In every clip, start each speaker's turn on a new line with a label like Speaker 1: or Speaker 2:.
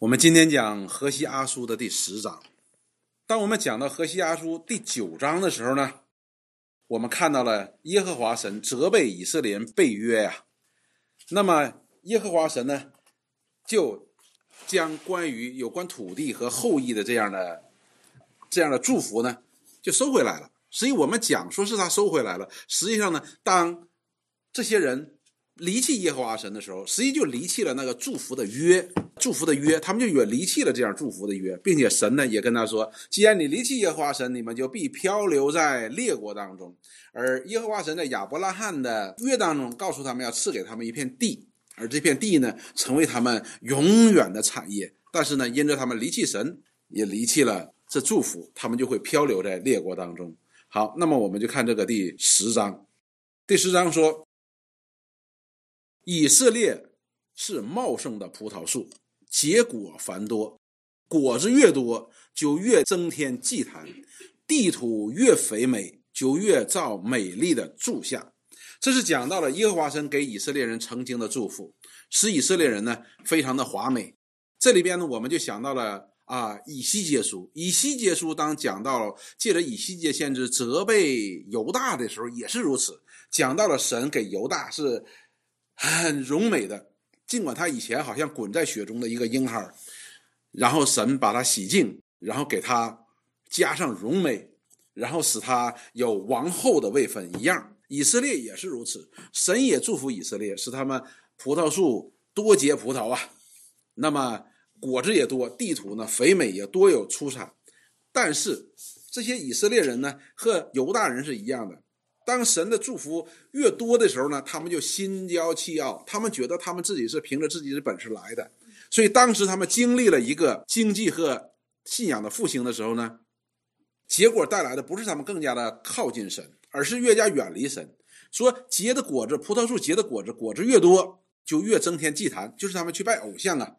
Speaker 1: 我们今天讲何西阿书的第十章。当我们讲到何西阿书第九章的时候呢，我们看到了耶和华神责备以色列人背约呀。那么耶和华神呢，就将关于有关土地和后裔的这样的这样的祝福呢，就收回来了。所以我们讲说是他收回来了，实际上呢，当这些人。离弃耶和华神的时候，实际就离弃了那个祝福的约，祝福的约，他们就远离弃了这样祝福的约，并且神呢也跟他说：既然你离弃耶和华神，你们就必漂流在列国当中。而耶和华神在亚伯拉罕的约当中告诉他们要赐给他们一片地，而这片地呢成为他们永远的产业。但是呢，因着他们离弃神，也离弃了这祝福，他们就会漂流在列国当中。好，那么我们就看这个第十章，第十章说。以色列是茂盛的葡萄树，结果繁多，果子越多，就越增添祭坛；地土越肥美，就越造美丽的柱像。这是讲到了耶和华神给以色列人曾经的祝福，使以色列人呢非常的华美。这里边呢，我们就想到了啊，以西结书。以西结书当讲到借着以西结先知责备犹大的时候，也是如此，讲到了神给犹大是。很荣美的，尽管他以前好像滚在雪中的一个婴孩然后神把他洗净，然后给他加上荣美，然后使他有王后的位分一样。以色列也是如此，神也祝福以色列，使他们葡萄树多结葡萄啊，那么果子也多，地土呢肥美也多有出产。但是这些以色列人呢，和犹大人是一样的。当神的祝福越多的时候呢，他们就心骄气傲，他们觉得他们自己是凭着自己的本事来的，所以当时他们经历了一个经济和信仰的复兴的时候呢，结果带来的不是他们更加的靠近神，而是越加远离神。说结的果子，葡萄树结的果子，果子越多，就越增添祭坛，就是他们去拜偶像啊。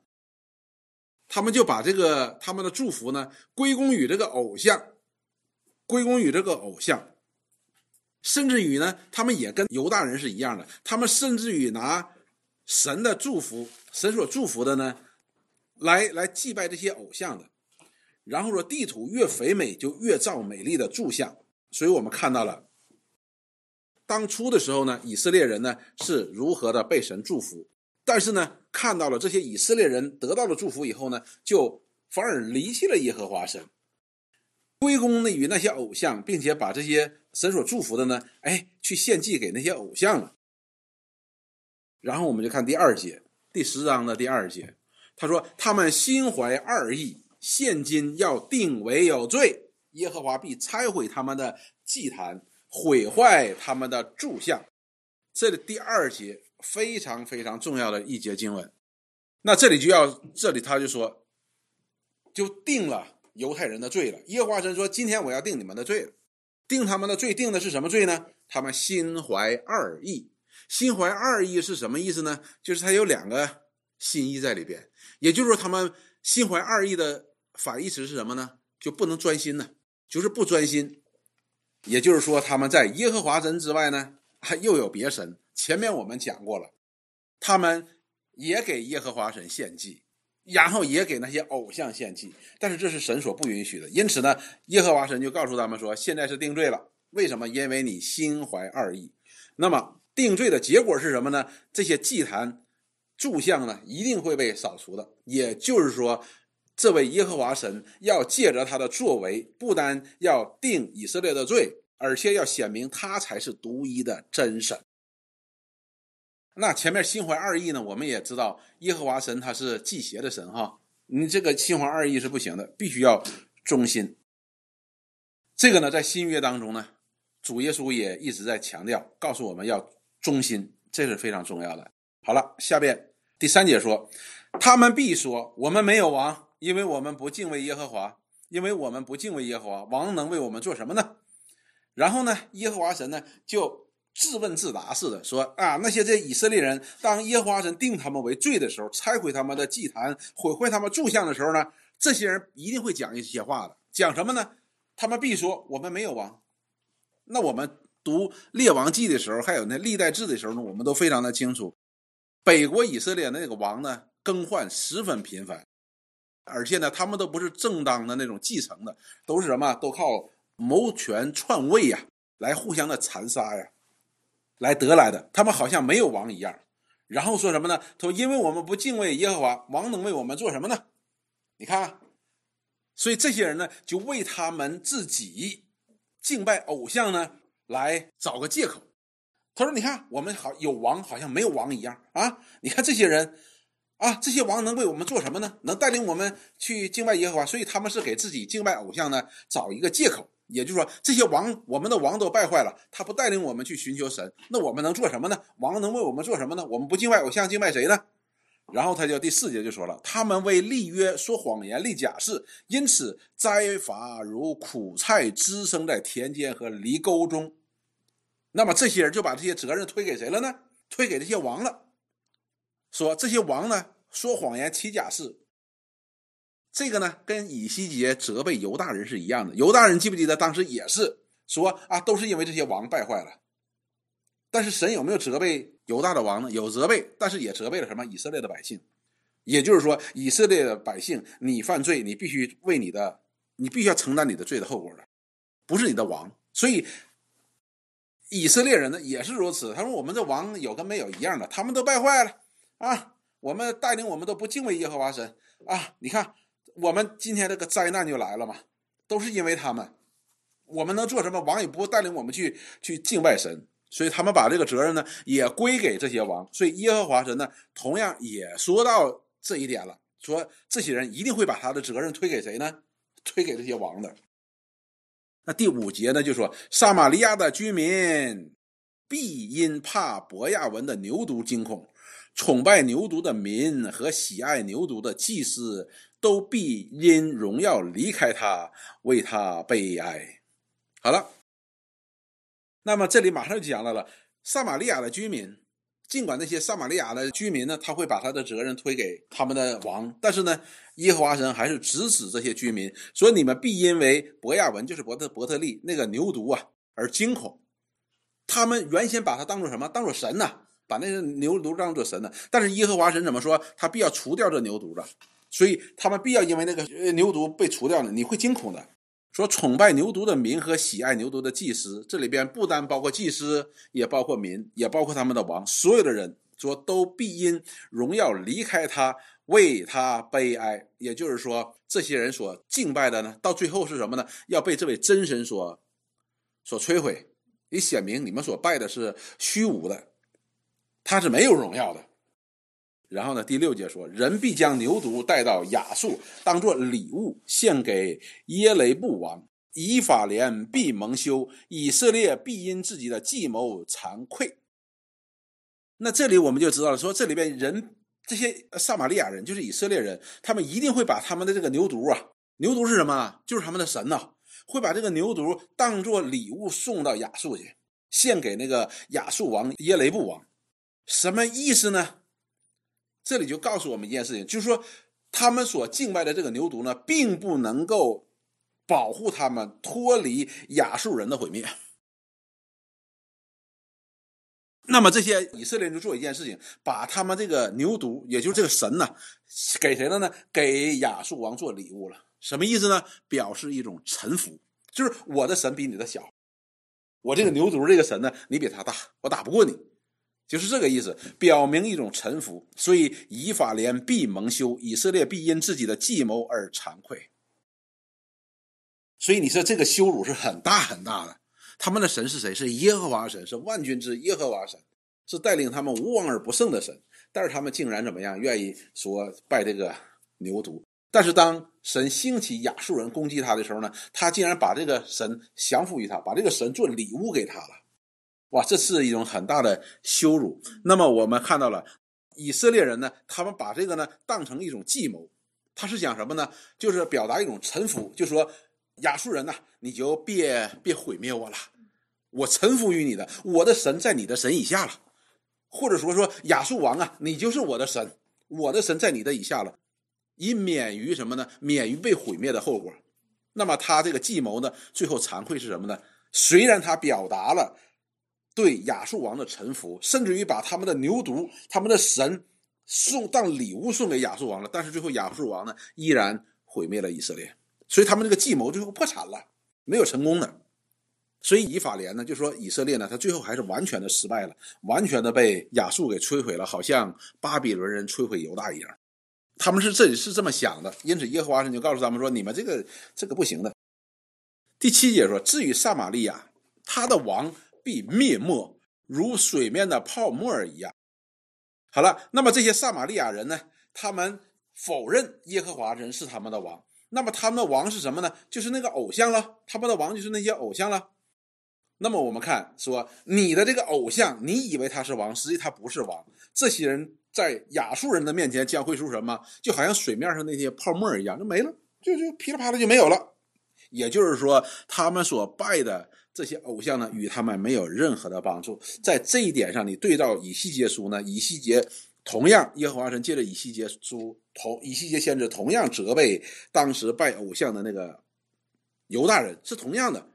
Speaker 1: 他们就把这个他们的祝福呢归功于这个偶像，归功于这个偶像。甚至于呢，他们也跟犹大人是一样的，他们甚至于拿神的祝福，神所祝福的呢，来来祭拜这些偶像的。然后说，地土越肥美，就越造美丽的柱像。所以我们看到了，当初的时候呢，以色列人呢是如何的被神祝福，但是呢，看到了这些以色列人得到了祝福以后呢，就反而离弃了耶和华神。归功于那些偶像，并且把这些神所祝福的呢，哎，去献祭给那些偶像了。然后我们就看第二节，第十章的第二节，他说：“他们心怀二意，现今要定为有罪，耶和华必拆毁他们的祭坛，毁坏他们的柱像。”这里第二节非常非常重要的一节经文。那这里就要，这里他就说，就定了。犹太人的罪了。耶和华神说：“今天我要定你们的罪了，定他们的罪，定的是什么罪呢？他们心怀二意。心怀二意是什么意思呢？就是他有两个心意在里边。也就是说，他们心怀二意的反义词是什么呢？就不能专心呢，就是不专心。也就是说，他们在耶和华神之外呢，还又有别神。前面我们讲过了，他们也给耶和华神献祭。”然后也给那些偶像献祭，但是这是神所不允许的。因此呢，耶和华神就告诉他们说：“现在是定罪了。为什么？因为你心怀二意。那么定罪的结果是什么呢？这些祭坛、柱像呢，一定会被扫除的。也就是说，这位耶和华神要借着他的作为，不单要定以色列的罪，而且要显明他才是独一的真神。”那前面心怀二意呢？我们也知道耶和华神他是祭邪的神哈，你这个心怀二意是不行的，必须要忠心。这个呢，在新约当中呢，主耶稣也一直在强调，告诉我们要忠心，这是非常重要的。好了，下边第三节说，他们必说我们没有王，因为我们不敬畏耶和华，因为我们不敬畏耶和华，王能为我们做什么呢？然后呢，耶和华神呢就。自问自答似的说啊，那些这以色列人，当耶和华神定他们为罪的时候，拆毁他们的祭坛，毁坏他们柱像的时候呢，这些人一定会讲一些话的。讲什么呢？他们必说我们没有王。那我们读列王记的时候，还有那历代志的时候呢，我们都非常的清楚，北国以色列那个王呢，更换十分频繁。而且呢，他们都不是正当的那种继承的，都是什么？都靠谋权篡位呀，来互相的残杀呀，来得来的。他们好像没有王一样。然后说什么呢？他说：“因为我们不敬畏耶和华，王能为我们做什么呢？”你看，所以这些人呢，就为他们自己敬拜偶像呢，来找个借口。他说：“你看，我们好有王，好像没有王一样啊！你看这些人。”啊，这些王能为我们做什么呢？能带领我们去敬拜耶和华，所以他们是给自己敬拜偶像呢找一个借口。也就是说，这些王，我们的王都败坏了，他不带领我们去寻求神，那我们能做什么呢？王能为我们做什么呢？我们不敬拜偶像，敬拜谁呢？然后他就第四节就说了，他们为立约说谎言立假誓，因此灾罚如苦菜滋生在田间和犁沟中。那么这些人就把这些责任推给谁了呢？推给这些王了。说这些王呢说谎言起假誓，这个呢跟以西结责备犹大人是一样的。犹大人记不记得当时也是说啊，都是因为这些王败坏了。但是神有没有责备犹大的王呢？有责备，但是也责备了什么以色列的百姓。也就是说，以色列的百姓，你犯罪，你必须为你的，你必须要承担你的罪的后果的，不是你的王。所以以色列人呢也是如此。他说我们的王有跟没有一样的，他们都败坏了。啊，我们带领我们都不敬畏耶和华神啊！你看，我们今天这个灾难就来了嘛，都是因为他们。我们能做什么？王也不带领我们去去敬拜神，所以他们把这个责任呢也归给这些王。所以耶和华神呢，同样也说到这一点了，说这些人一定会把他的责任推给谁呢？推给这些王的。那第五节呢，就说撒玛利亚的居民必因怕伯亚文的牛犊惊恐。崇拜牛犊的民和喜爱牛犊的祭司，都必因荣耀离开他，为他悲哀。好了，那么这里马上就讲到了撒玛利亚的居民。尽管那些撒玛利亚的居民呢，他会把他的责任推给他们的王，但是呢，耶和华神还是直指这些居民，说你们必因为伯亚文，就是伯特伯特利那个牛犊啊而惊恐。他们原先把他当做什么？当做神呢？把那个牛犊当做神呢？但是耶和华神怎么说？他必要除掉这牛犊的，所以他们必要因为那个牛犊被除掉了，你会惊恐的。说崇拜牛犊的民和喜爱牛犊的祭司，这里边不单包括祭司，也包括民，也包括他们的王，所有的人说都必因荣耀离开他，为他悲哀。也就是说，这些人所敬拜的呢，到最后是什么呢？要被这位真神所所摧毁，你显明你们所拜的是虚无的。他是没有荣耀的。然后呢，第六节说，人必将牛犊带到亚述，当做礼物献给耶雷布王。以法莲必蒙羞，以色列必因自己的计谋惭愧。那这里我们就知道了，说这里边人这些撒玛利亚人就是以色列人，他们一定会把他们的这个牛犊啊，牛犊是什么？就是他们的神呐，会把这个牛犊当做礼物送到亚述去，献给那个亚述王耶雷布王。什么意思呢？这里就告诉我们一件事情，就是说，他们所敬拜的这个牛犊呢，并不能够保护他们脱离亚述人的毁灭。那么这些以色列人就做一件事情，把他们这个牛犊，也就是这个神呢，给谁了呢？给亚述王做礼物了。什么意思呢？表示一种臣服，就是我的神比你的小，我这个牛犊这个神呢，你比他大，我打不过你。就是这个意思，表明一种臣服，所以以法莲必蒙羞，以色列必因自己的计谋而惭愧。所以你说这个羞辱是很大很大的。他们的神是谁？是耶和华神，是万军之耶和华神，是带领他们无往而不胜的神。但是他们竟然怎么样？愿意说拜这个牛犊。但是当神兴起亚述人攻击他的时候呢，他竟然把这个神降服于他，把这个神做礼物给他了。哇，这是一种很大的羞辱。那么我们看到了以色列人呢，他们把这个呢当成一种计谋，他是讲什么呢？就是表达一种臣服，就说亚述人呐，你就别别毁灭我了，我臣服于你的，我的神在你的神以下了，或者说说亚述王啊，你就是我的神，我的神在你的以下了，以免于什么呢？免于被毁灭的后果。那么他这个计谋呢，最后惭愧是什么呢？虽然他表达了。对亚述王的臣服，甚至于把他们的牛犊、他们的神送当礼物送给亚述王了，但是最后亚述王呢依然毁灭了以色列，所以他们这个计谋最后破产了，没有成功的。所以以法莲呢就说以色列呢，他最后还是完全的失败了，完全的被亚述给摧毁了，好像巴比伦人摧毁犹大一样。他们是这是这么想的，因此耶和华神就告诉他们说：“你们这个这个不行的。”第七节说：“至于撒玛利亚，他的王必灭没，如水面的泡沫一样。”好了，那么这些撒玛利亚人呢？他们否认耶和华神是他们的王。那么他们的王是什么呢？就是那个偶像了。他们的王就是那些偶像了。那么我们看说，你的这个偶像，你以为他是王，实际他不是王。这些人在亚述人的面前将会说什么？就好像水面上那些泡沫一样，就没了，就就噼里啪啦就没有了。也就是说，他们所拜的这些偶像呢，与他们没有任何的帮助。在这一点上，你对照以西结书呢，以西结同样，耶和华神借着以西结书同以西结先知同样责备当时拜偶像的那个犹大人，是同样的。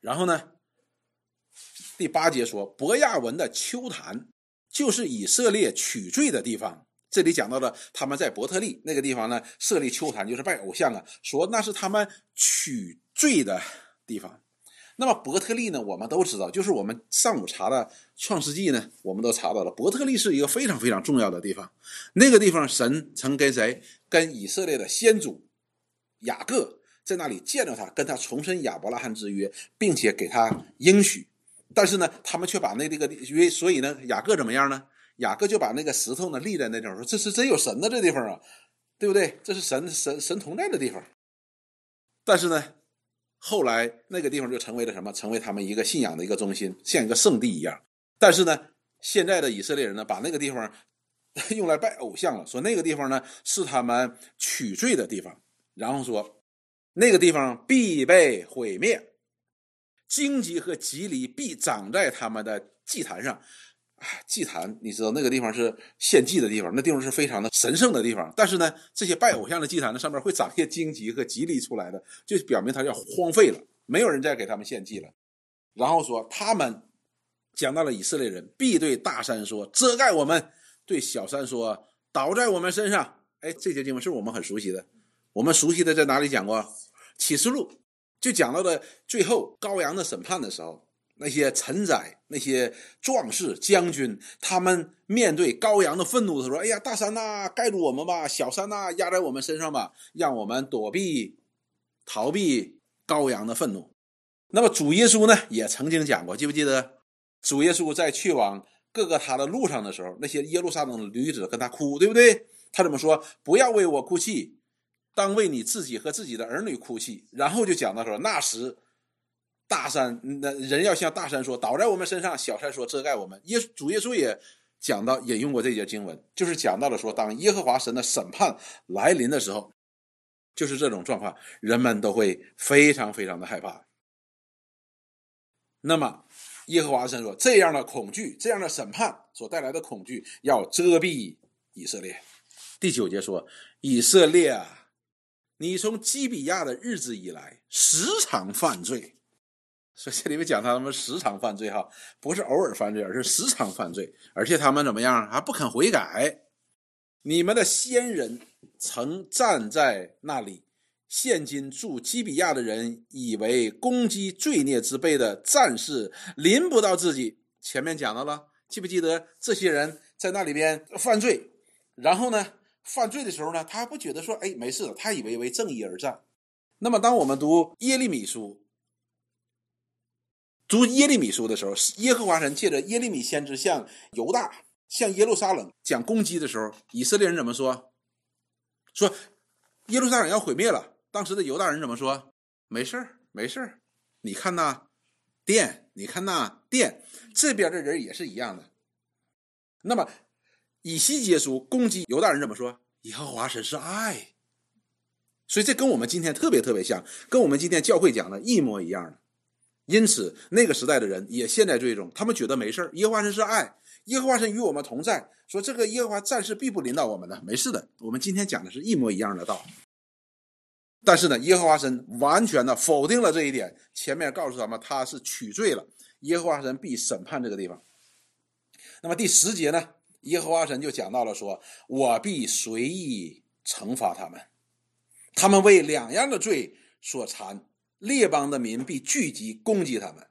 Speaker 1: 然后呢，第八节说，伯亚文的丘坛就是以色列取罪的地方。这里讲到了他们在伯特利那个地方呢设立丘坛，就是拜偶像啊，说那是他们取罪的地方。那么伯特利呢，我们都知道，就是我们上午查的创世纪呢，我们都查到了，伯特利是一个非常非常重要的地方。那个地方神曾跟谁？跟以色列的先祖雅各在那里见到他，跟他重申亚伯拉罕之约，并且给他应许。但是呢，他们却把那这个约，所以呢，雅各怎么样呢？雅各就把那个石头呢立在那地方，说：“这是真有神的这地方啊，对不对？这是神神神同在的地方。”但是呢，后来那个地方就成为了什么？成为他们一个信仰的一个中心，像一个圣地一样。但是呢，现在的以色列人呢，把那个地方 用来拜偶像了，说那个地方呢是他们取罪的地方，然后说那个地方必被毁灭，荆棘和棘藜必长在他们的祭坛上。祭坛，你知道那个地方是献祭的地方，那地方是非常的神圣的地方。但是呢，这些拜偶像的祭坛呢，上面会长一些荆棘和棘藜出来的，就表明它要荒废了，没有人再给他们献祭了。然后说，他们讲到了以色列人必对大山说遮盖我们，对小山说倒在我们身上。哎，这些经文是我们很熟悉的，我们熟悉的在哪里讲过？启示录就讲到了最后羔羊的审判的时候。那些臣宰、那些壮士、将军，他们面对羔羊的愤怒，他说：“哎呀，大山呐，盖住我们吧；小山呐，压在我们身上吧，让我们躲避、逃避羔羊的愤怒。”那么主耶稣呢，也曾经讲过，记不记得？主耶稣在去往各个他的路上的时候，那些耶路撒冷的女子跟他哭，对不对？他怎么说？不要为我哭泣，当为你自己和自己的儿女哭泣。然后就讲到说，那时。大山，那人要向大山说倒在我们身上，小山说遮盖我们。耶主耶稣也讲到引用过这节经文，就是讲到了说，当耶和华神的审判来临的时候，就是这种状况，人们都会非常非常的害怕。那么耶和华神说，这样的恐惧，这样的审判所带来的恐惧，要遮蔽以色列。第九节说，以色列啊，你从基比亚的日子以来，时常犯罪。所以这里面讲他们时常犯罪哈，不是偶尔犯罪，而是时常犯罪，而且他们怎么样还不肯悔改。你们的先人曾站在那里，现今住基比亚的人以为攻击罪孽之辈的战士临不到自己。前面讲到了，记不记得这些人在那里边犯罪，然后呢，犯罪的时候呢，他还不觉得说，哎，没事，他以为为正义而战。那么，当我们读耶利米书。读耶利米书的时候，耶和华神借着耶利米先知向犹大、向耶路撒冷讲攻击的时候，以色列人怎么说？说耶路撒冷要毁灭了。当时的犹大人怎么说？没事儿，没事儿。你看那殿，你看那殿，这边的人也是一样的。那么以西结书攻击犹大人怎么说？耶和华神是爱，所以这跟我们今天特别特别像，跟我们今天教会讲的一模一样的。因此，那个时代的人也陷在罪中，他们觉得没事耶和华神是爱，耶和华神与我们同在，说这个耶和华暂时必不临到我们的，没事的。我们今天讲的是一模一样的道。但是呢，耶和华神完全的否定了这一点。前面告诉他们他是取罪了，耶和华神必审判这个地方。那么第十节呢，耶和华神就讲到了说：“我必随意惩罚他们，他们为两样的罪所缠，列邦的民必聚集攻击他们。”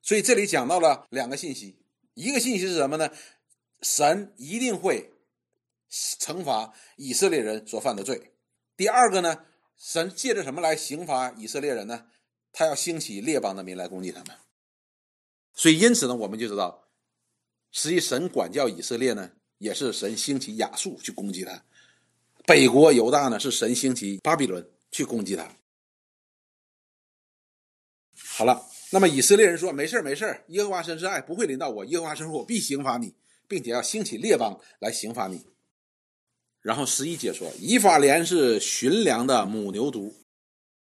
Speaker 1: 所以这里讲到了两个信息，一个信息是什么呢？神一定会惩罚以色列人所犯的罪。第二个呢，神借着什么来刑罚以色列人呢？他要兴起列邦的民来攻击他们。所以因此呢，我们就知道，实际神管教以色列呢，也是神兴起亚述去攻击他；北国犹大呢，是神兴起巴比伦去攻击他。好了。那么以色列人说：“没事儿没事儿耶和华神是爱不会临到我。耶和华神说：我必刑罚你，并且要兴起列邦来刑罚你。”然后十一节说：“以法莲是驯良的母牛犊，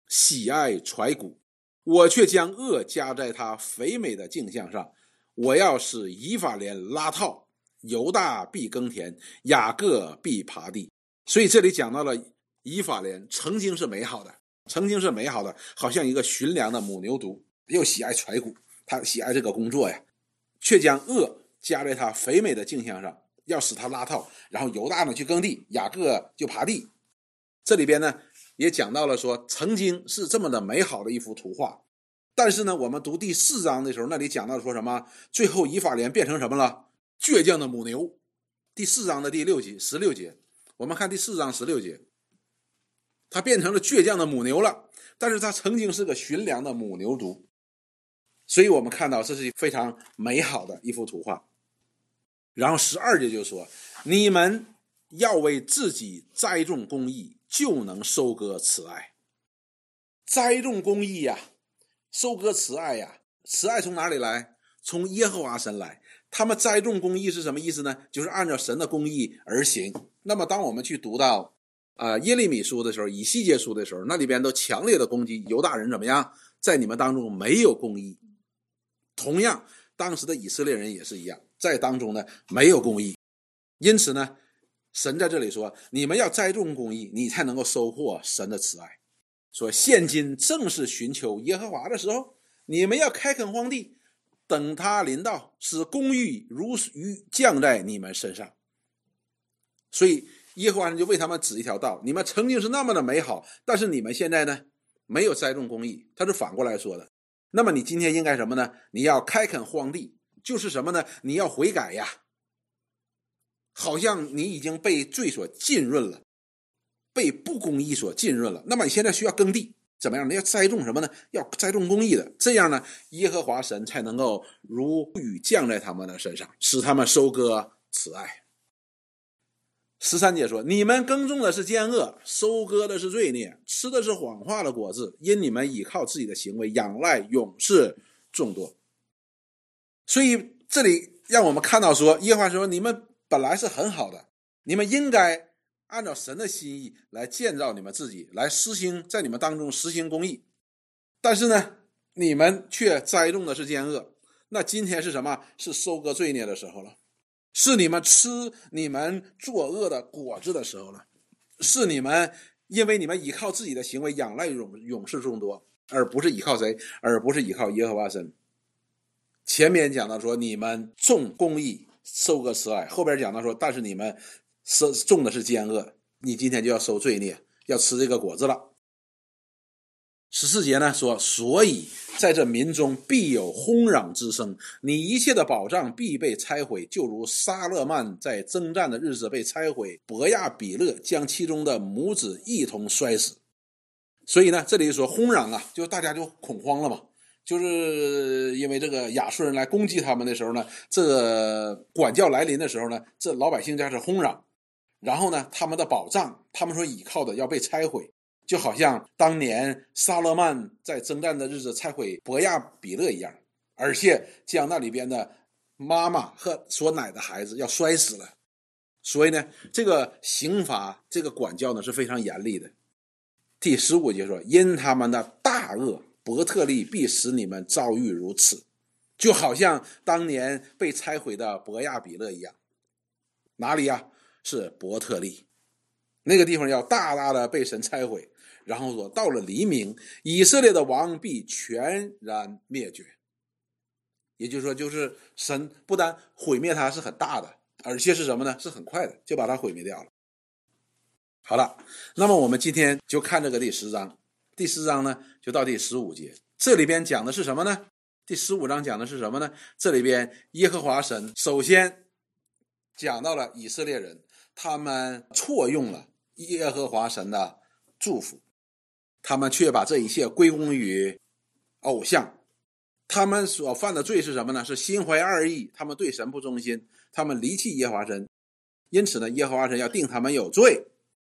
Speaker 1: 喜爱揣骨，我却将恶加在他肥美的镜像上。我要使以法莲拉套，犹大必耕田，雅各必耙地。”所以这里讲到了以法莲曾经是美好的，曾经是美好的，好像一个驯良的母牛犊。又喜爱揣骨，他喜爱这个工作呀，却将恶加在他肥美的镜像上，要使他拉套。然后犹大呢去耕地，雅各就爬地。这里边呢也讲到了说，曾经是这么的美好的一幅图画，但是呢，我们读第四章的时候，那里讲到说什么？最后以法莲变成什么了？倔强的母牛。第四章的第六节、十六节，我们看第四章十六节，他变成了倔强的母牛了，但是他曾经是个驯良的母牛犊。所以我们看到这是非常美好的一幅图画。然后十二节就说：“你们要为自己栽种公义，就能收割慈爱。栽种公义呀，收割慈爱呀。慈爱从哪里来？从耶和华神来。他们栽种公义是什么意思呢？就是按照神的公义而行。那么，当我们去读到啊耶利米书的时候，以西结书的时候，那里边都强烈的攻击犹大人怎么样，在你们当中没有公义。”同样，当时的以色列人也是一样，在当中呢没有公义，因此呢，神在这里说：你们要栽种公义，你才能够收获神的慈爱。说现今正是寻求耶和华的时候，你们要开垦荒地，等他临到，使公义如雨降在你们身上。所以耶和华就为他们指一条道：你们曾经是那么的美好，但是你们现在呢没有栽种公义，他是反过来说的。那么你今天应该什么呢？你要开垦荒地，就是什么呢？你要悔改呀。好像你已经被罪所浸润了，被不公义所浸润了。那么你现在需要耕地，怎么样？你要栽种什么呢？要栽种公义的，这样呢，耶和华神才能够如雨降在他们的身上，使他们收割慈爱。十三节说：“你们耕种的是奸恶，收割的是罪孽，吃的是谎话的果子，因你们倚靠自己的行为，仰赖勇士众多。”所以这里让我们看到说，耶和华说：“你们本来是很好的，你们应该按照神的心意来建造你们自己，来实行在你们当中实行公义。但是呢，你们却栽种的是奸恶。那今天是什么？是收割罪孽的时候了。”是你们吃你们作恶的果子的时候了，是你们因为你们依靠自己的行为仰赖勇勇士众多，而不是依靠谁，而不是依靠耶和华神。前面讲到说你们种公义，收割慈爱，后边讲到说，但是你们是种的是奸恶，你今天就要受罪孽，要吃这个果子了。十四节呢说，所以在这民中必有轰嚷之声，你一切的宝藏必被拆毁，就如沙勒曼在征战的日子被拆毁，伯亚比勒将其中的母子一同摔死。所以呢，这里说轰嚷啊，就大家就恐慌了嘛，就是因为这个亚述人来攻击他们的时候呢，这个管教来临的时候呢，这老百姓家是轰嚷，然后呢，他们的宝藏，他们所倚靠的要被拆毁。就好像当年萨勒曼在征战的日子拆毁博亚比勒一样，而且将那里边的妈妈和所奶的孩子要摔死了。所以呢，这个刑罚、这个管教呢是非常严厉的。第十五节说：“因他们的大恶，伯特利必使你们遭遇如此，就好像当年被拆毁的博亚比勒一样。哪里呀？是伯特利，那个地方要大大的被神拆毁。”然后说，到了黎明，以色列的王必全然灭绝。也就是说，就是神不但毁灭他是很大的，而且是什么呢？是很快的就把它毁灭掉了。好了，那么我们今天就看这个第十章，第十章呢就到第十五节，这里边讲的是什么呢？第十五章讲的是什么呢？这里边耶和华神首先讲到了以色列人，他们错用了耶和华神的祝福，他们却把这一切归功于偶像，他们所犯的罪是什么呢？是心怀二意，他们对神不忠心，他们离弃耶和华神，因此呢，耶和华神要定他们有罪。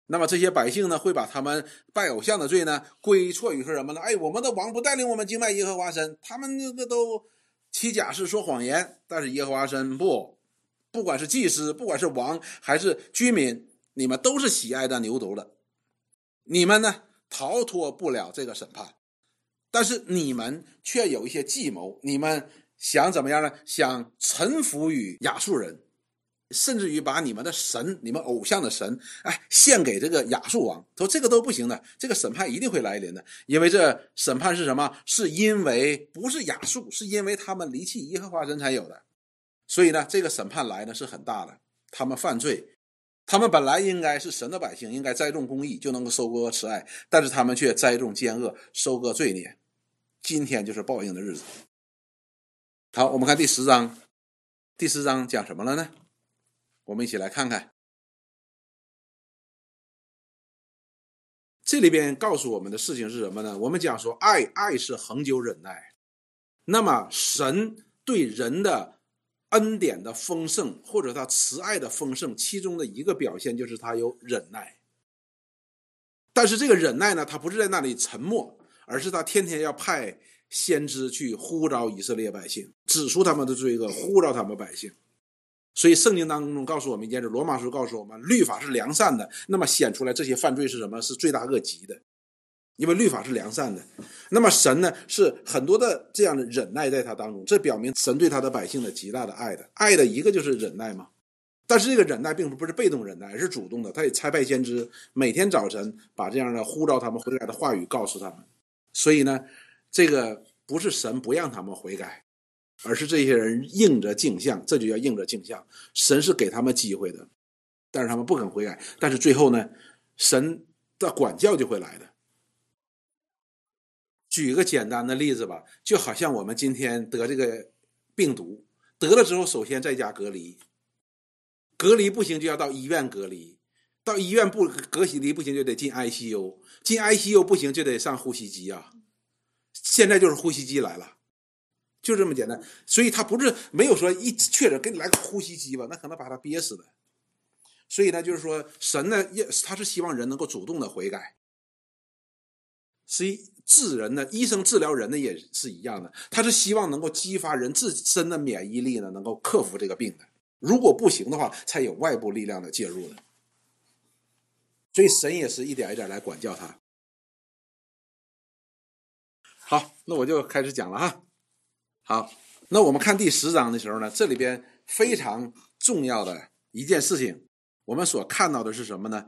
Speaker 1: 那么这些百姓呢，会把他们拜偶像的罪呢归错于说什么呢？哎，我们的王不带领我们敬拜耶和华神，他们那个都欺假是说谎言。但是耶和华神不，不管是祭司，不管是王还是居民，你们都是喜爱的牛犊的，你们呢逃脱不了这个审判。但是你们却有一些计谋，你们想怎么样呢？想臣服于亚述人。甚至于把你们的神、你们偶像的神，哎，献给这个亚述王，说这个都不行的，这个审判一定会来临的，因为这审判是什么？是因为不是亚述，是因为他们离弃耶和华神才有的，所以呢，这个审判来呢是很大的。他们犯罪，他们本来应该是神的百姓，应该栽种公义就能够收割慈爱，但是他们却栽种奸恶，收割罪孽。今天就是报应的日子。好，我们看第十章，第十章讲什么了呢？我们一起来看看，这里边告诉我们的事情是什么呢？我们讲说，爱爱是恒久忍耐。那么，神对人的恩典的丰盛，或者他慈爱的丰盛，其中的一个表现就是他有忍耐。但是这个忍耐呢，他不是在那里沉默，而是他天天要派先知去呼召以色列百姓，指出他们的罪恶，呼召他们百姓。所以圣经当中告诉我们一件事，罗马书告诉我们，律法是良善的，那么显出来这些犯罪是什么？是罪大恶极的，因为律法是良善的。那么神呢，是很多的这样的忍耐在他当中，这表明神对他的百姓的极大的爱的，爱的一个就是忍耐嘛。但是这个忍耐并不是被动忍耐，而是主动的，他也差派先知每天早晨把这样的呼召他们回来的话语告诉他们。所以呢，这个不是神不让他们悔改。而是这些人应着镜像，这就叫应着镜像。神是给他们机会的，但是他们不肯悔改。但是最后呢，神的管教就会来的。举个简单的例子吧，就好像我们今天得这个病毒，得了之后首先在家隔离，隔离不行就要到医院隔离，到医院不隔离不行就得进 ICU，进 ICU 不行就得上呼吸机啊。现在就是呼吸机来了。就这么简单，所以他不是没有说一确诊给你来个呼吸机吧，那可能把他憋死的。所以呢，就是说神呢，也他是希望人能够主动的悔改。所以治人呢，医生治疗人呢也是一样的，他是希望能够激发人自身的免疫力呢，能够克服这个病的。如果不行的话，才有外部力量的介入的。所以神也是一点一点来管教他。好，那我就开始讲了哈。好，那我们看第十章的时候呢，这里边非常重要的一件事情，我们所看到的是什么呢？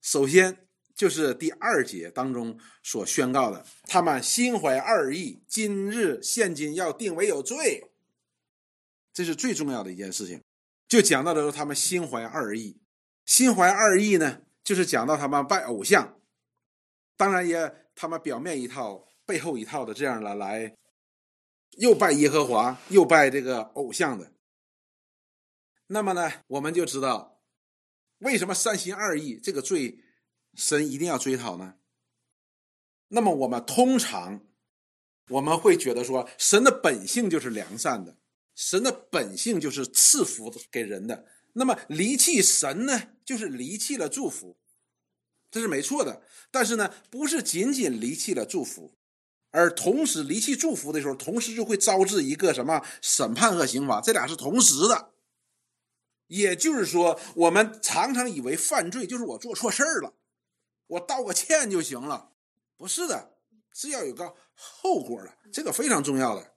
Speaker 1: 首先就是第二节当中所宣告的，他们心怀二意，今日现今要定为有罪，这是最重要的一件事情。就讲到的时候，他们心怀二意，心怀二意呢，就是讲到他们拜偶像，当然也他们表面一套，背后一套的这样的来。又拜耶和华，又拜这个偶像的，那么呢，我们就知道为什么三心二意这个罪，神一定要追讨呢？那么我们通常我们会觉得说，神的本性就是良善的，神的本性就是赐福给人的。那么离弃神呢，就是离弃了祝福，这是没错的。但是呢，不是仅仅离弃了祝福。而同时离弃祝福的时候，同时就会招致一个什么审判和刑罚，这俩是同时的。也就是说，我们常常以为犯罪就是我做错事儿了，我道个歉就行了，不是的，是要有个后果的，这个非常重要的，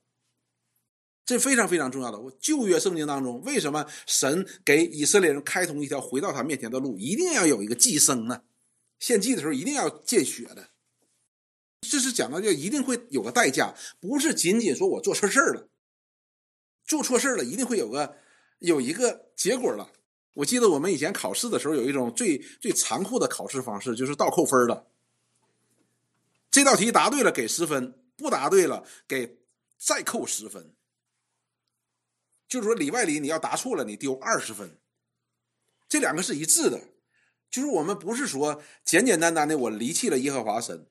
Speaker 1: 这非常非常重要的。我旧约圣经当中，为什么神给以色列人开通一条回到他面前的路，一定要有一个祭牲呢？献祭的时候一定要见血的。这是讲到就一定会有个代价，不是仅仅说我做错事儿了，做错事儿了一定会有个有一个结果了，我记得我们以前考试的时候，有一种最最残酷的考试方式，就是倒扣分的。这道题答对了给十分，不答对了给再扣十分。就是说里外里你要答错了，你丢二十分。这两个是一致的，就是我们不是说简简单单的我离弃了耶和华神，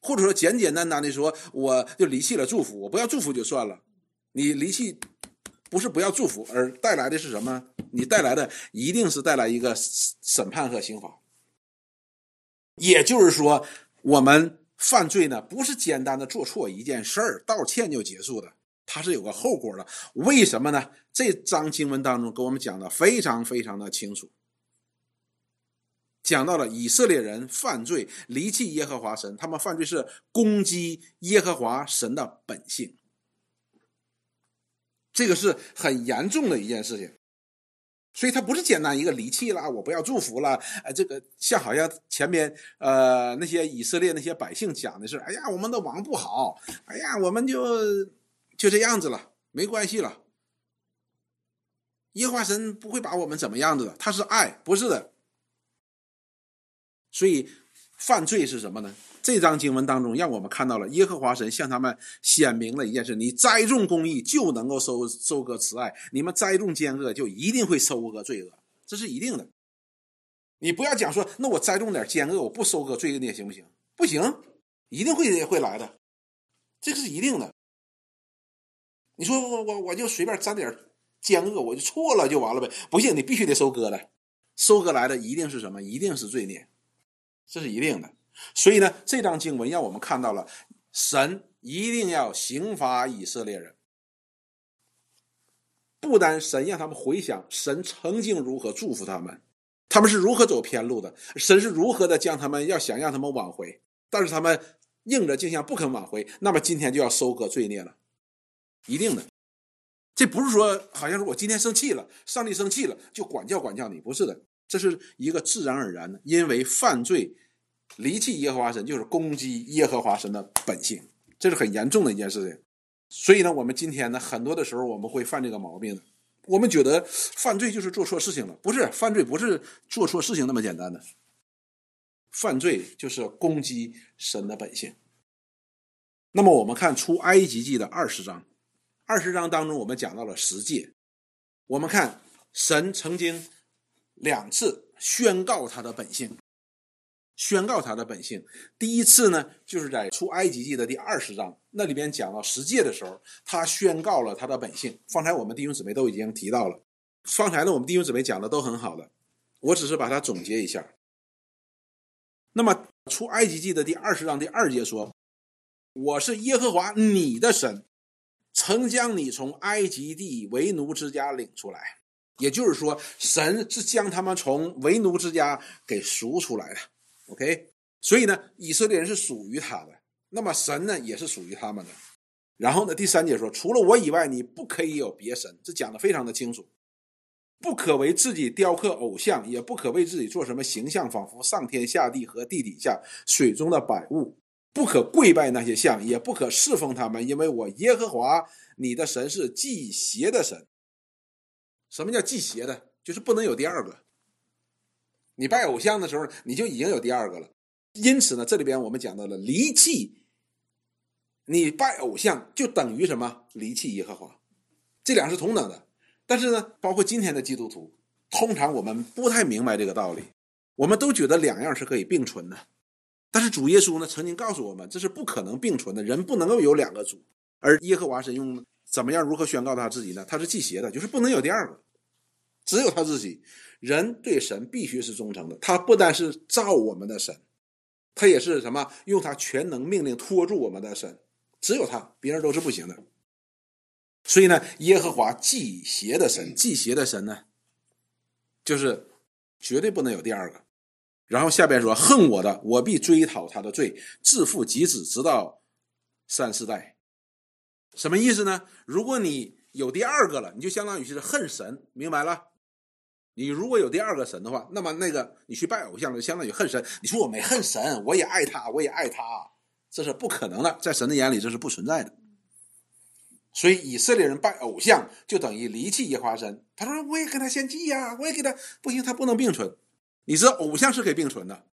Speaker 1: 或者说简简单单的说我就离弃了祝福，我不要祝福就算了。你离弃不是不要祝福，而带来的是什么？你带来的一定是带来一个审判和刑罚。也就是说，我们犯罪呢，不是简单的做错一件事儿，道歉就结束的，它是有个后果的。为什么呢？这章经文当中给我们讲的非常非常的清楚，讲到了以色列人犯罪离弃耶和华神，他们犯罪是攻击耶和华神的本性。这个是很严重的一件事情，所以它不是简单一个离弃了，我不要祝福了，呃，这个像好像前面呃那些以色列那些百姓讲的是，哎呀，我们的王不好，哎呀，我们就就这样子了，没关系了，耶和华神不会把我们怎么样子的，他是爱，不是的，所以犯罪是什么呢？这章经文当中，让我们看到了耶和华神向他们显明了一件事：你栽种公义，就能够收收割慈爱；你们栽种奸恶，就一定会收割罪恶，这是一定的。你不要讲说，那我栽种点奸恶，我不收割罪恶，行不行？不行，一定会会来的，这个是一定的。你说我我我就随便沾点奸恶，我就错了就完了呗？不行，你必须得收割的，收割来的一定是什么？一定是罪孽，这是一定的。所以呢，这张经文让我们看到了神一定要刑罚以色列人。不单神让他们回想神曾经如何祝福他们，他们是如何走偏路的，神是如何的将他们要想让他们挽回，但是他们硬着颈项不肯挽回，那么今天就要收割罪孽了，一定的。这不是说好像是我今天生气了，上帝生气了就管教管教你，不是的，这是一个自然而然的，因为犯罪。离弃耶和华神就是攻击耶和华神的本性，这是很严重的一件事情。所以呢，我们今天呢，很多的时候我们会犯这个毛病。我们觉得犯罪就是做错事情了，不是犯罪不是做错事情那么简单的。犯罪就是攻击神的本性。那么我们看出埃及记的二十章，二十章当中我们讲到了十诫。我们看神曾经两次宣告他的本性。宣告他的本性。第一次呢，就是在出埃及记的第二十章，那里边讲到十诫的时候，他宣告了他的本性。方才我们弟兄姊妹都已经提到了，方才呢我们弟兄姊妹讲的都很好的，我只是把它总结一下。那么出埃及记的第二十章第二节说：“我是耶和华你的神，曾将你从埃及地为奴之家领出来。”也就是说，神是将他们从为奴之家给赎出来的。OK，所以呢，以色列人是属于他的，那么神呢也是属于他们的。然后呢，第三节说，除了我以外，你不可以有别神，这讲的非常的清楚，不可为自己雕刻偶像，也不可为自己做什么形象，仿佛上天下地和地底下水中的百物，不可跪拜那些像，也不可侍奉他们，因为我耶和华你的神是祭邪的神。什么叫祭邪的？就是不能有第二个。你拜偶像的时候，你就已经有第二个了。因此呢，这里边我们讲到了离弃。你拜偶像就等于什么？离弃耶和华，这两是同等的。但是呢，包括今天的基督徒，通常我们不太明白这个道理。我们都觉得两样是可以并存的。但是主耶稣呢，曾经告诉我们，这是不可能并存的。人不能够有两个主。而耶和华神用怎么样如何宣告他自己呢？他是祭邪的，就是不能有第二个，只有他自己。人对神必须是忠诚的，他不单是造我们的神，他也是什么？用他全能命令托住我们的神，只有他，别人都是不行的。所以呢，耶和华祭邪的神，祭邪的神呢，就是绝对不能有第二个。然后下边说：“恨我的，我必追讨他的罪，自父及子，直到三四代。”什么意思呢？如果你有第二个了，你就相当于是恨神，明白了？你如果有第二个神的话，那么那个你去拜偶像就相当于恨神。你说我没恨神，我也爱他，我也爱他，这是不可能的，在神的眼里这是不存在的。所以以色列人拜偶像就等于离弃耶和华神。他说：“我也跟他献祭呀，我也给他不行，他不能并存。你知道偶像是可以并存的，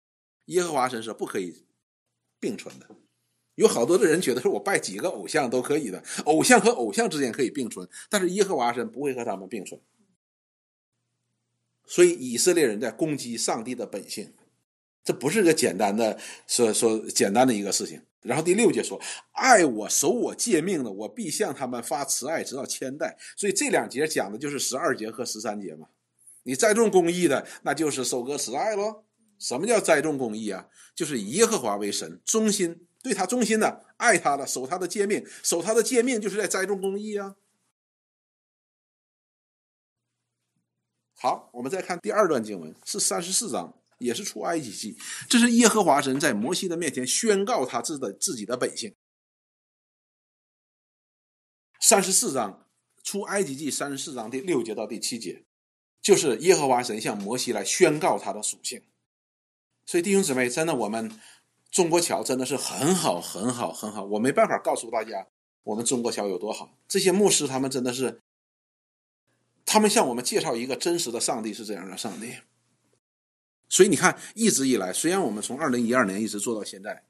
Speaker 1: 耶和华神是不可以并存的。有好多的人觉得说我拜几个偶像都可以的，偶像和偶像之间可以并存，但是耶和华神不会和他们并存。所以以色列人在攻击上帝的本性，这不是个简单的说说简单的一个事情。”然后第六节说：“爱我、守我诫命的，我必向他们发慈爱，直到千代。”所以这两节讲的就是十二节和十三节嘛。你栽种公义的，那就是收割慈爱喽。什么叫栽种公义啊？就是以耶和华为神，忠心对他忠心的，爱他的，守他的诫命，守他的诫命就是在栽种公义啊。好，我们再看第二段经文，是三十四章。也是出埃及记，这是耶和华神在摩西的面前宣告他自的自己的本性。三十四章出埃及记三十四章第六节到第七节，就是耶和华神向摩西来宣告他的属性。所以弟兄姊妹，真的我们中国桥真的是很好很好很好，我没办法告诉大家我们中国桥有多好。这些牧师他们真的是，他们向我们介绍一个真实的上帝是这样的上帝。所以你看，一直以来，虽然我们从二零一二年一直做到现在，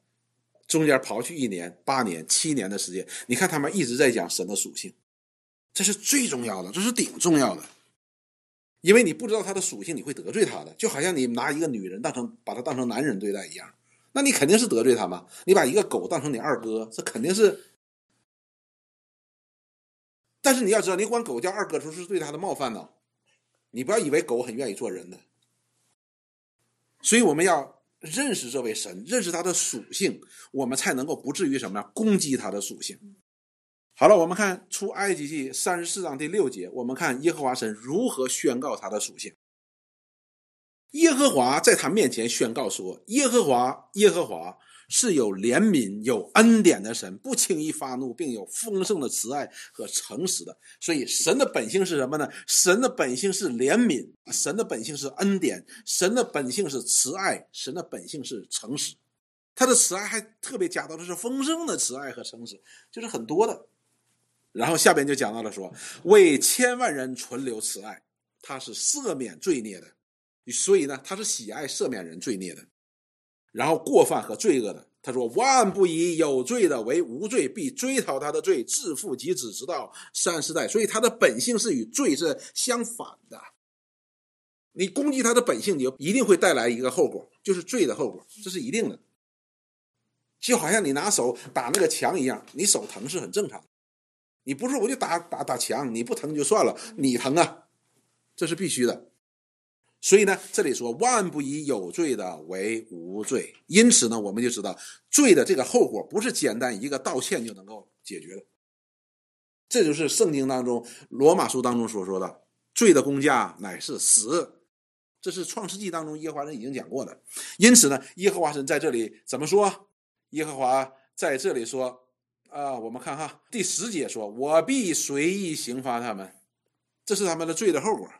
Speaker 1: 中间刨去一年、八年、七年的时间，你看他们一直在讲神的属性，这是最重要的，这是顶重要的。因为你不知道他的属性，你会得罪他的，就好像你拿一个女人当成把她当成男人对待一样，那你肯定是得罪他嘛。你把一个狗当成你二哥，这肯定是。但是你要知道，你管狗叫二哥的，时候是对他的冒犯呢。你不要以为狗很愿意做人的。所以我们要认识这位神，认识他的属性，我们才能够不至于什么呀？攻击他的属性。好了，我们看出埃及记三十四章第六节，我们看耶和华神如何宣告他的属性。耶和华在他面前宣告说：“耶和华，耶和华。”是有怜悯、有恩典的神，不轻易发怒，并有丰盛的慈爱和诚实的。所以，神的本性是什么呢？神的本性是怜悯，神的本性是恩典，神的本性是慈爱，神的本性是诚实。他的慈爱还特别加到的是丰盛的慈爱和诚实，就是很多的。然后下边就讲到了说，为千万人存留慈爱，他是赦免罪孽的。所以呢，他是喜爱赦免人罪孽的。然后过犯和罪恶的，他说：“万不以有罪的为无罪，必追讨他的罪，自负及子，直到三四代。”所以他的本性是与罪是相反的。你攻击他的本性，你就一定会带来一个后果，就是罪的后果，这是一定的。就好像你拿手打那个墙一样，你手疼是很正常。你不是我就打打打墙，你不疼就算了，你疼啊，这是必须的。所以呢，这里说万不以有罪的为无罪，因此呢，我们就知道罪的这个后果不是简单一个道歉就能够解决的。这就是圣经当中罗马书当中所说的罪的公价乃是死，这是创世纪当中耶和华神已经讲过的。因此呢，耶和华神在这里怎么说？耶和华在这里说啊，我们看哈第十节说：“我必随意刑罚他们，这是他们的罪的后果。”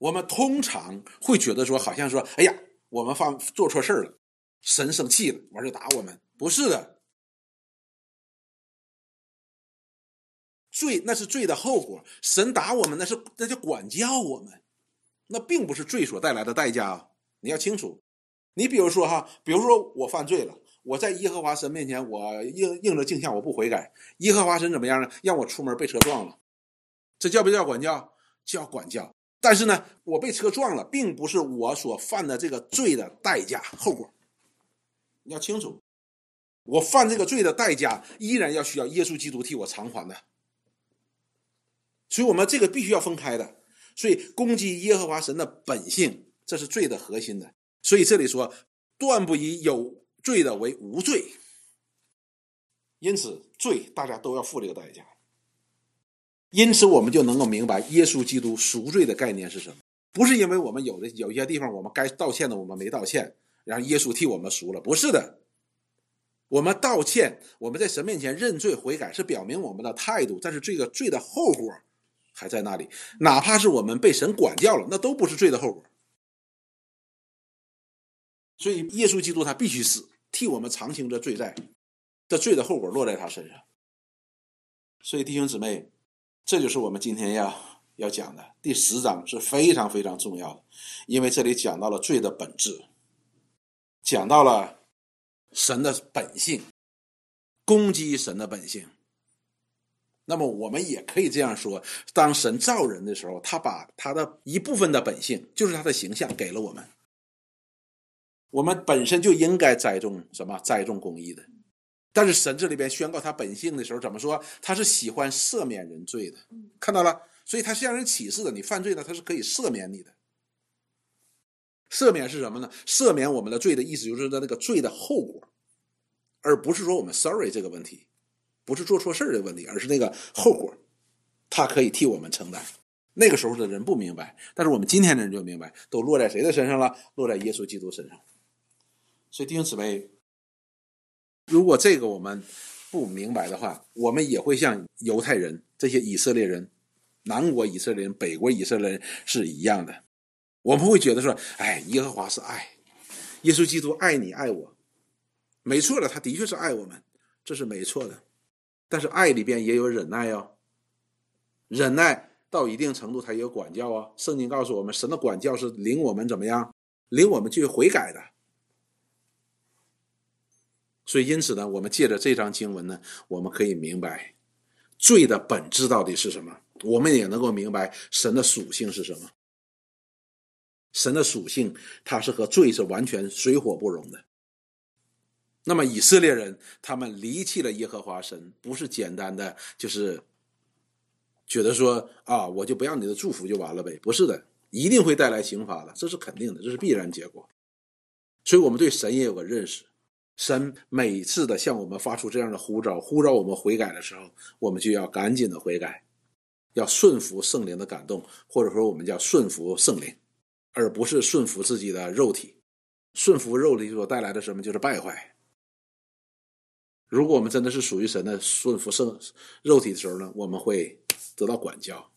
Speaker 1: 我们通常会觉得说，好像说，哎呀，我们犯做错事了，神生气了，完就打我们。不是的，罪那是罪的后果，神打我们那是那叫管教我们，那并不是罪所带来的代价啊。你要清楚，你比如说哈，比如说我犯罪了，我在耶和华神面前，我应应着镜像，我不悔改，耶和华神怎么样呢？让我出门被车撞了，这叫不叫管教？叫管教。但是呢，我被车撞了，并不是我所犯的这个罪的代价后果。你要清楚，我犯这个罪的代价依然要需要耶稣基督替我偿还的。所以，我们这个必须要分开的。所以，攻击耶和华神的本性，这是罪的核心的。所以，这里说断不以有罪的为无罪。因此，罪大家都要付这个代价。因此，我们就能够明白耶稣基督赎罪的概念是什么？不是因为我们有的有一些地方我们该道歉的我们没道歉，然后耶稣替我们赎了，不是的。我们道歉，我们在神面前认罪悔改，是表明我们的态度。但是这个罪的后果还在那里，哪怕是我们被神管教了，那都不是罪的后果。所以，耶稣基督他必须死，替我们偿清这罪债。这罪的后果落在他身上。所以弟兄姊妹，这就是我们今天要要讲的第十章是非常非常重要的，因为这里讲到了罪的本质，讲到了神的本性，攻击神的本性。那么我们也可以这样说：当神造人的时候，他把他的一部分的本性，就是他的形象，给了我们。我们本身就应该栽种什么？栽种公义的。但是神这里边宣告他本性的时候，怎么说？他是喜欢赦免人罪的，看到了？所以他向人启示的，你犯罪呢，他是可以赦免你的。赦免是什么呢？赦免我们的罪的意思，就是说那个罪的后果，而不是说我们 sorry 这个问题，不是做错事儿的问题，而是那个后果，他可以替我们承担。那个时候的人不明白，但是我们今天的人就明白，都落在谁的身上了？落在耶稣基督身上。所以弟兄姊妹。如果这个我们不明白的话，我们也会像犹太人这些以色列人、南国以色列人、北国以色列人是一样的。我们会觉得说：“哎，耶和华是爱，耶稣基督爱你爱我，没错的，他的确是爱我们，这是没错的。但是爱里边也有忍耐哦，忍耐到一定程度，他也有管教啊。圣经告诉我们，神的管教是领我们怎么样？领我们去悔改的。”所以，因此呢，我们借着这张经文呢，我们可以明白罪的本质到底是什么。我们也能够明白神的属性是什么。神的属性，它是和罪是完全水火不容的。那么，以色列人他们离弃了耶和华神，不是简单的就是觉得说啊，我就不要你的祝福就完了呗？不是的，一定会带来刑罚的，这是肯定的，这是必然结果。所以我们对神也有个认识。神每次的向我们发出这样的呼召，呼召我们悔改的时候，我们就要赶紧的悔改，要顺服圣灵的感动，或者说我们叫顺服圣灵，而不是顺服自己的肉体。顺服肉体所带来的什么？就是败坏。如果我们真的是属于神的顺服圣肉体的时候呢，我们会得到管教。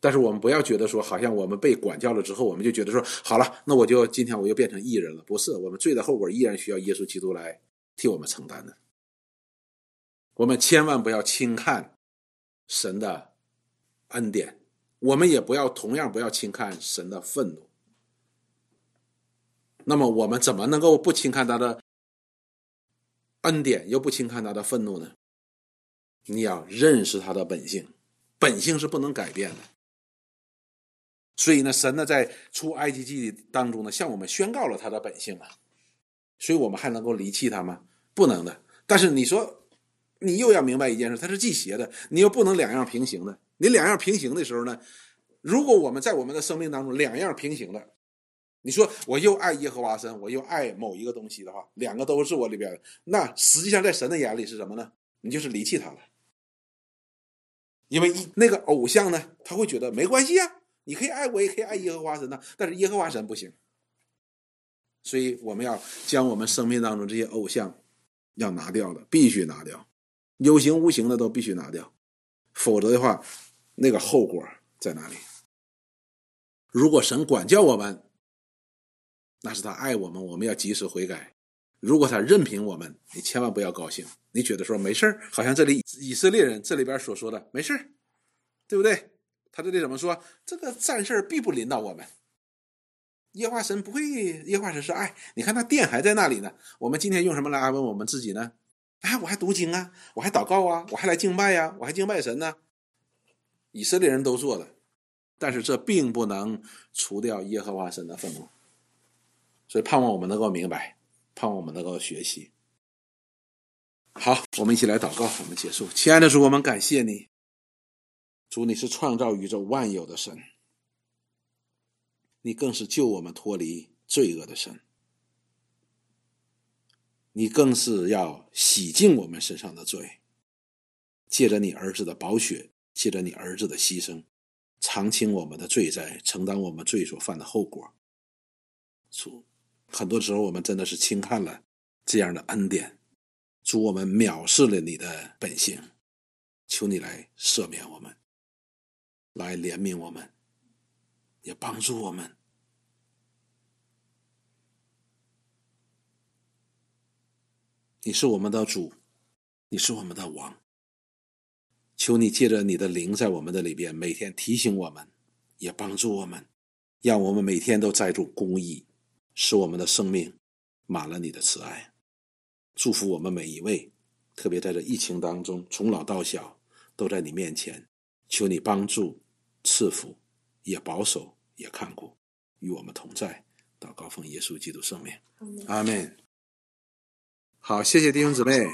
Speaker 1: 但是我们不要觉得说，好像我们被管教了之后，我们就觉得说，好了，那我就今天我又变成艺人了。不是，我们罪的后果依然需要耶稣基督来替我们承担的。我们千万不要轻看神的恩典，我们也不要同样不要轻看神的愤怒。那么我们怎么能够不轻看他的恩典，又不轻看他的愤怒呢？你要认识他的本性，本性是不能改变的。所以呢，神呢在出埃及记当中呢，向我们宣告了他的本性了，所以我们还能够离弃他吗？不能的。但是你说，你又要明白一件事，它是忌邪的，你又不能两样平行的。你两样平行的时候呢，如果我们在我们的生命当中两样平行的，你说我又爱耶和华神，我又爱某一个东西的话，两个都是我里边的，那实际上在神的眼里是什么呢？你就是离弃他了，因为一那个偶像呢，他会觉得没关系啊。你可以爱我，也可以爱耶和华神呢，但是耶和华神不行。所以我们要将我们生命当中这些偶像要拿掉的，必须拿掉，有形无形的都必须拿掉，否则的话，那个后果在哪里？如果神管教我们，那是他爱我们，我们要及时悔改；如果他任凭我们，你千万不要高兴，你觉得说没事好像这里以色列人这里边所说的没事对不对？他这里怎么说？这个战事必不临到我们。耶化神不会，耶化神是爱。你看那电还在那里呢。我们今天用什么来安慰我们自己呢？哎，我还读经啊，我还祷告啊，我还来敬拜呀，我还敬拜神呢。以色列人都做的，但是这并不能除掉耶和华神的愤怒。所以盼望我们能够明白，盼望我们能够学习。好，我们一起来祷告，我们结束。亲爱的主，我们感谢你。主，你是创造宇宙万有的神，你更是救我们脱离罪恶的神，你更是要洗净我们身上的罪，借着你儿子的宝血，借着你儿子的牺牲，偿清我们的罪债，承担我们罪所犯的后果。主，很多时候我们真的是轻看了这样的恩典，主，我们藐视了你的本性，求你来赦免我们。来怜悯我们，也帮助我们。你是我们的主，你是我们的王。求你借着你的灵在我们的里边，每天提醒我们，也帮助我们，让我们每天都栽种公义，使我们的生命满了你的慈爱。祝福我们每一位，特别在这疫情当中，从老到小都在你面前，求你帮助、赐福，也保守，也看顾，与我们同在。祷告奉耶稣基督圣名，阿门。好，谢谢弟兄姊妹。